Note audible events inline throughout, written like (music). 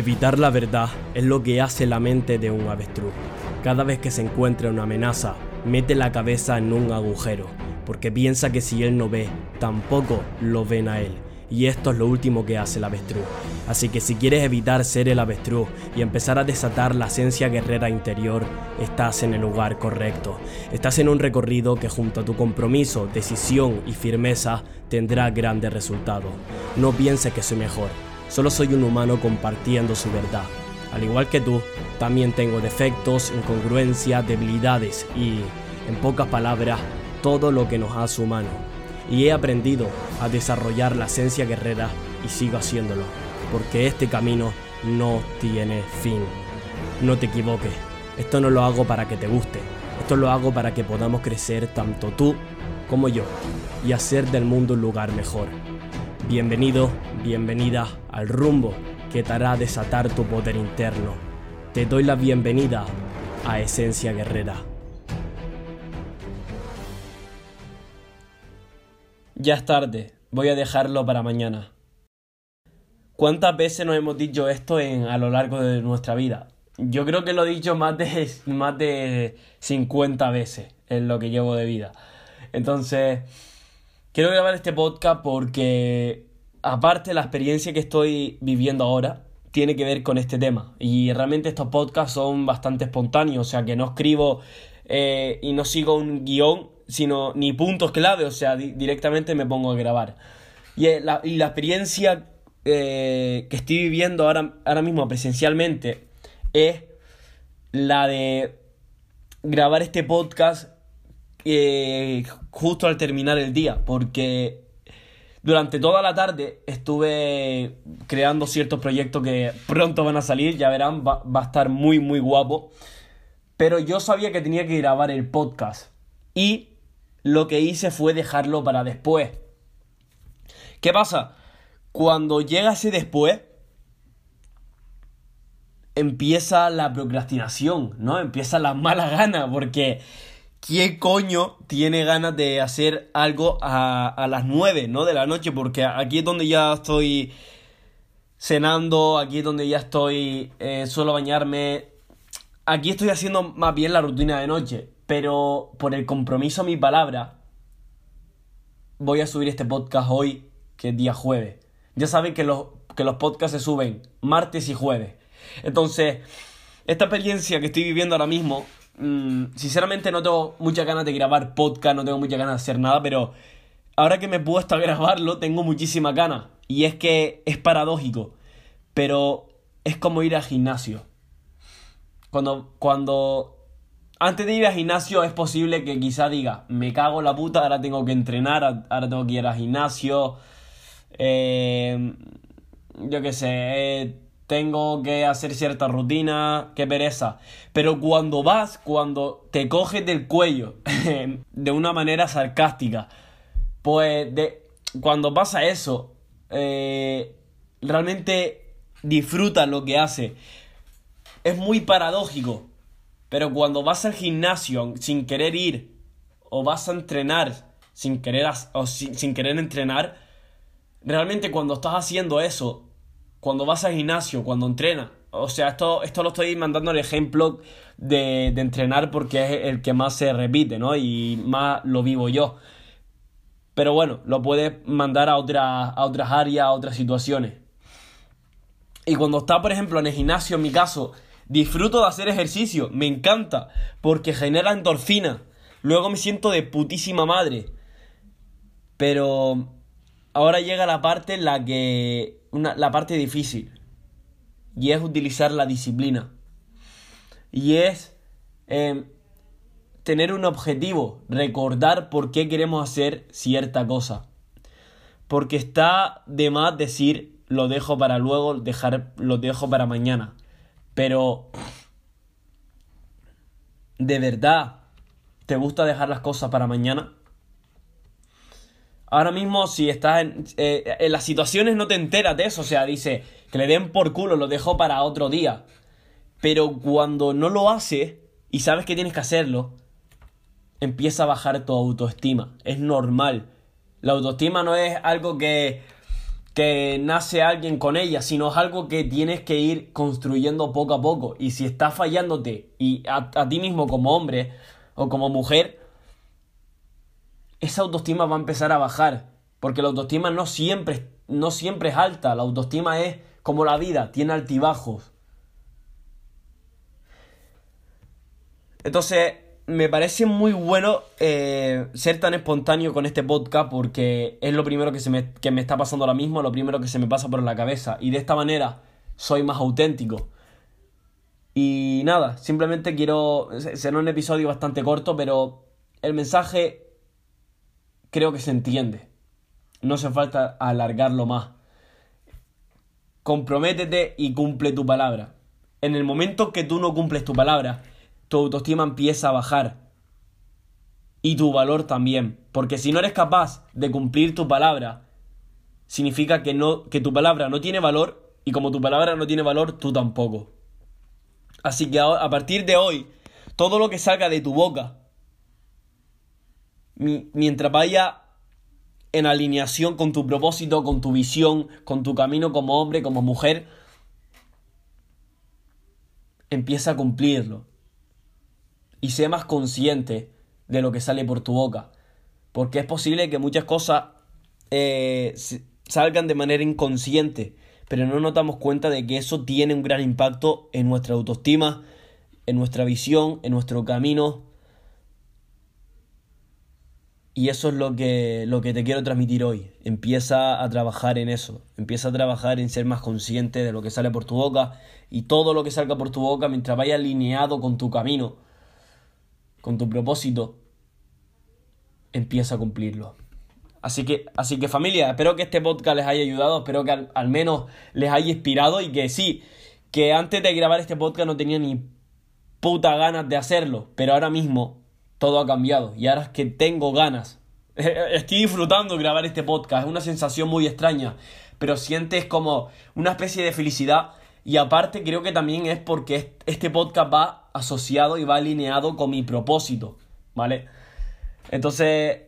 Evitar la verdad es lo que hace la mente de un avestruz. Cada vez que se encuentra una amenaza, mete la cabeza en un agujero, porque piensa que si él no ve, tampoco lo ven a él. Y esto es lo último que hace el avestruz. Así que si quieres evitar ser el avestruz y empezar a desatar la esencia guerrera interior, estás en el lugar correcto. Estás en un recorrido que junto a tu compromiso, decisión y firmeza tendrá grandes resultados. No pienses que soy mejor, Solo soy un humano compartiendo su verdad. Al igual que tú, también tengo defectos, incongruencias, debilidades y, en pocas palabras, todo lo que nos hace humano. Y he aprendido a desarrollar la esencia guerrera y sigo haciéndolo, porque este camino no tiene fin. No te equivoques, esto no lo hago para que te guste, esto lo hago para que podamos crecer tanto tú como yo y hacer del mundo un lugar mejor. Bienvenido, bienvenida al rumbo que te hará desatar tu poder interno. Te doy la bienvenida a Esencia Guerrera. Ya es tarde, voy a dejarlo para mañana. ¿Cuántas veces nos hemos dicho esto en, a lo largo de nuestra vida? Yo creo que lo he dicho más de, más de 50 veces en lo que llevo de vida. Entonces, Quiero grabar este podcast porque, aparte, la experiencia que estoy viviendo ahora tiene que ver con este tema. Y realmente estos podcasts son bastante espontáneos, o sea que no escribo eh, y no sigo un guion, sino ni puntos clave, o sea, directamente me pongo a grabar. Y eh, la, y la experiencia eh, que estoy viviendo ahora, ahora mismo presencialmente es la de grabar este podcast justo al terminar el día, porque durante toda la tarde estuve creando ciertos proyectos que pronto van a salir, ya verán, va, va, a estar muy, muy guapo. Pero yo sabía que tenía que grabar el podcast y lo que hice fue dejarlo para después. ¿Qué pasa? Cuando llega ese después, empieza la procrastinación, ¿no? Empieza la mala gana, porque ¿quién coño tiene ganas de hacer algo a, a, las 9, ¿no? De la noche, porque aquí es donde ya estoy cenando, aquí es donde ya estoy, eh, suelo bañarme. Aquí estoy haciendo más bien la rutina de noche, pero por el compromiso a mi palabra, voy a subir este podcast hoy, que es día jueves. Ya saben que los, que los podcasts se suben martes y jueves. Entonces, esta experiencia que estoy viviendo ahora mismo mmm, sinceramente no tengo muchas ganas de grabar podcast, no tengo muchas ganas de hacer nada, pero ahora que me he puesto a (laughs) grabarlo tengo muchísimas ganas. Y es que es paradójico, pero es como ir al gimnasio. Cuando, cuando antes de ir al gimnasio es posible que quizá diga, me cago en la puta, ahora tengo que entrenar, ahora tengo que ir al gimnasio. Eh, yo qué sé, eh, tengo que hacer cierta rutina, qué pereza. Pero cuando vas, cuando te coges del cuello (laughs) de una manera sarcástica, pues cuando pasa eso, eh, realmente disfrutas lo que hace. Es muy paradójico, pero cuando vas al gimnasio sin querer ir, o vas a entrenar sin querer, o sin, sin querer entrenar, realmente cuando estás haciendo eso, cuando vas al gimnasio, cuando entrenas. O sea, esto, esto lo estoy mandando el ejemplo de, de, entrenar porque es el que más se repite, ¿no? Y más lo vivo yo. Pero bueno, lo puedes mandar a, otra, a otras áreas, a otras situaciones. Y cuando está, por ejemplo, en el gimnasio, en mi caso, disfruto de hacer ejercicio, me encanta, porque genera endorfina. Luego me siento de putísima madre. Pero ahora llega la parte en la que una, la parte difícil. Y es utilizar la disciplina. Y es eh, tener un objetivo, recordar por qué queremos hacer cierta cosa. Porque está de más decir lo dejo para luego, dejar, lo dejo para mañana. Pero, ¿de verdad te gusta dejar las cosas para mañana? Ahora mismo, si estás en, eh, en las situaciones, no te enteras de eso. O sea, dice que le den por culo, lo dejo para otro día. Pero cuando no lo haces y sabes que tienes que hacerlo, empieza a bajar tu autoestima. Es normal. La autoestima no es algo que, que nace alguien con ella, sino es algo que tienes que ir construyendo poco a poco. Y si estás fallándote y a, a ti mismo como hombre o como mujer, esa autoestima va a empezar a bajar. Porque la autoestima no siempre, no siempre es alta, la autoestima es como la vida, tiene altibajos. Entonces, me parece muy bueno eh, ser tan espontáneo con este podcast porque es lo primero que, se me, que me está pasando ahora mismo, lo primero que se me pasa por la cabeza. Y de esta manera soy más auténtico. Y nada, simplemente quiero... Será un episodio bastante corto, pero el mensaje creo que se entiende. No hace falta alargarlo más. Comprométete y cumple tu palabra. En el momento que tú no cumples tu palabra, tu autoestima empieza a bajar. Y tu valor también. Porque si no eres capaz de cumplir tu palabra, significa que, no, que tu palabra no tiene valor y como tu palabra no tiene valor, tú tampoco. Así que a partir de hoy, todo lo que salga de tu boca, mientras vaya en alineación con tu propósito, con tu visión, con tu camino como hombre, como mujer, empieza a cumplirlo y sé más consciente de lo que sale por tu boca. Porque es posible que muchas cosas eh, salgan de manera inconsciente, pero no nos damos cuenta de que eso tiene un gran impacto en nuestra autoestima, en nuestra visión, en nuestro camino. Y eso es lo que, lo que te quiero transmitir hoy. Empieza a trabajar en eso. Empieza a trabajar en ser más consciente de lo que sale por tu boca. Y todo lo que salga por tu boca, mientras vaya alineado con tu camino, con tu propósito, empieza a cumplirlo. Así que, así que familia, espero que este podcast les haya ayudado, espero que al, menos les haya inspirado y que sí, que antes de grabar este podcast no tenía ni puta ganas de hacerlo, pero ahora mismo todo ha cambiado y ahora es que tengo ganas. (laughs) Estoy disfrutando grabar este podcast, es una sensación muy extraña, pero sientes como una especie de felicidad y aparte creo que también es porque este podcast va asociado y va alineado con mi propósito, ¿vale? Entonces,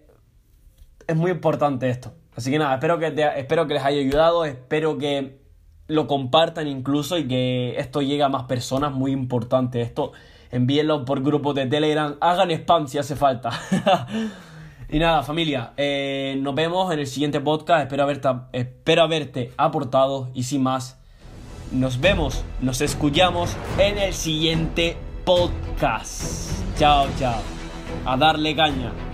es muy importante esto. Así que nada, espero que, espero que les haya ayudado, espero que lo compartan incluso y que esto llegue a más personas, muy importante esto. Envíenlo por grupos de Telegram, hagan spam si hace falta. (laughs) y nada, familia, eh, nos vemos en el siguiente podcast, espero haberte, espero haberte aportado y sin más. Nos vemos, nos escuchamos en el siguiente podcast. Chao, chao. A darle caña.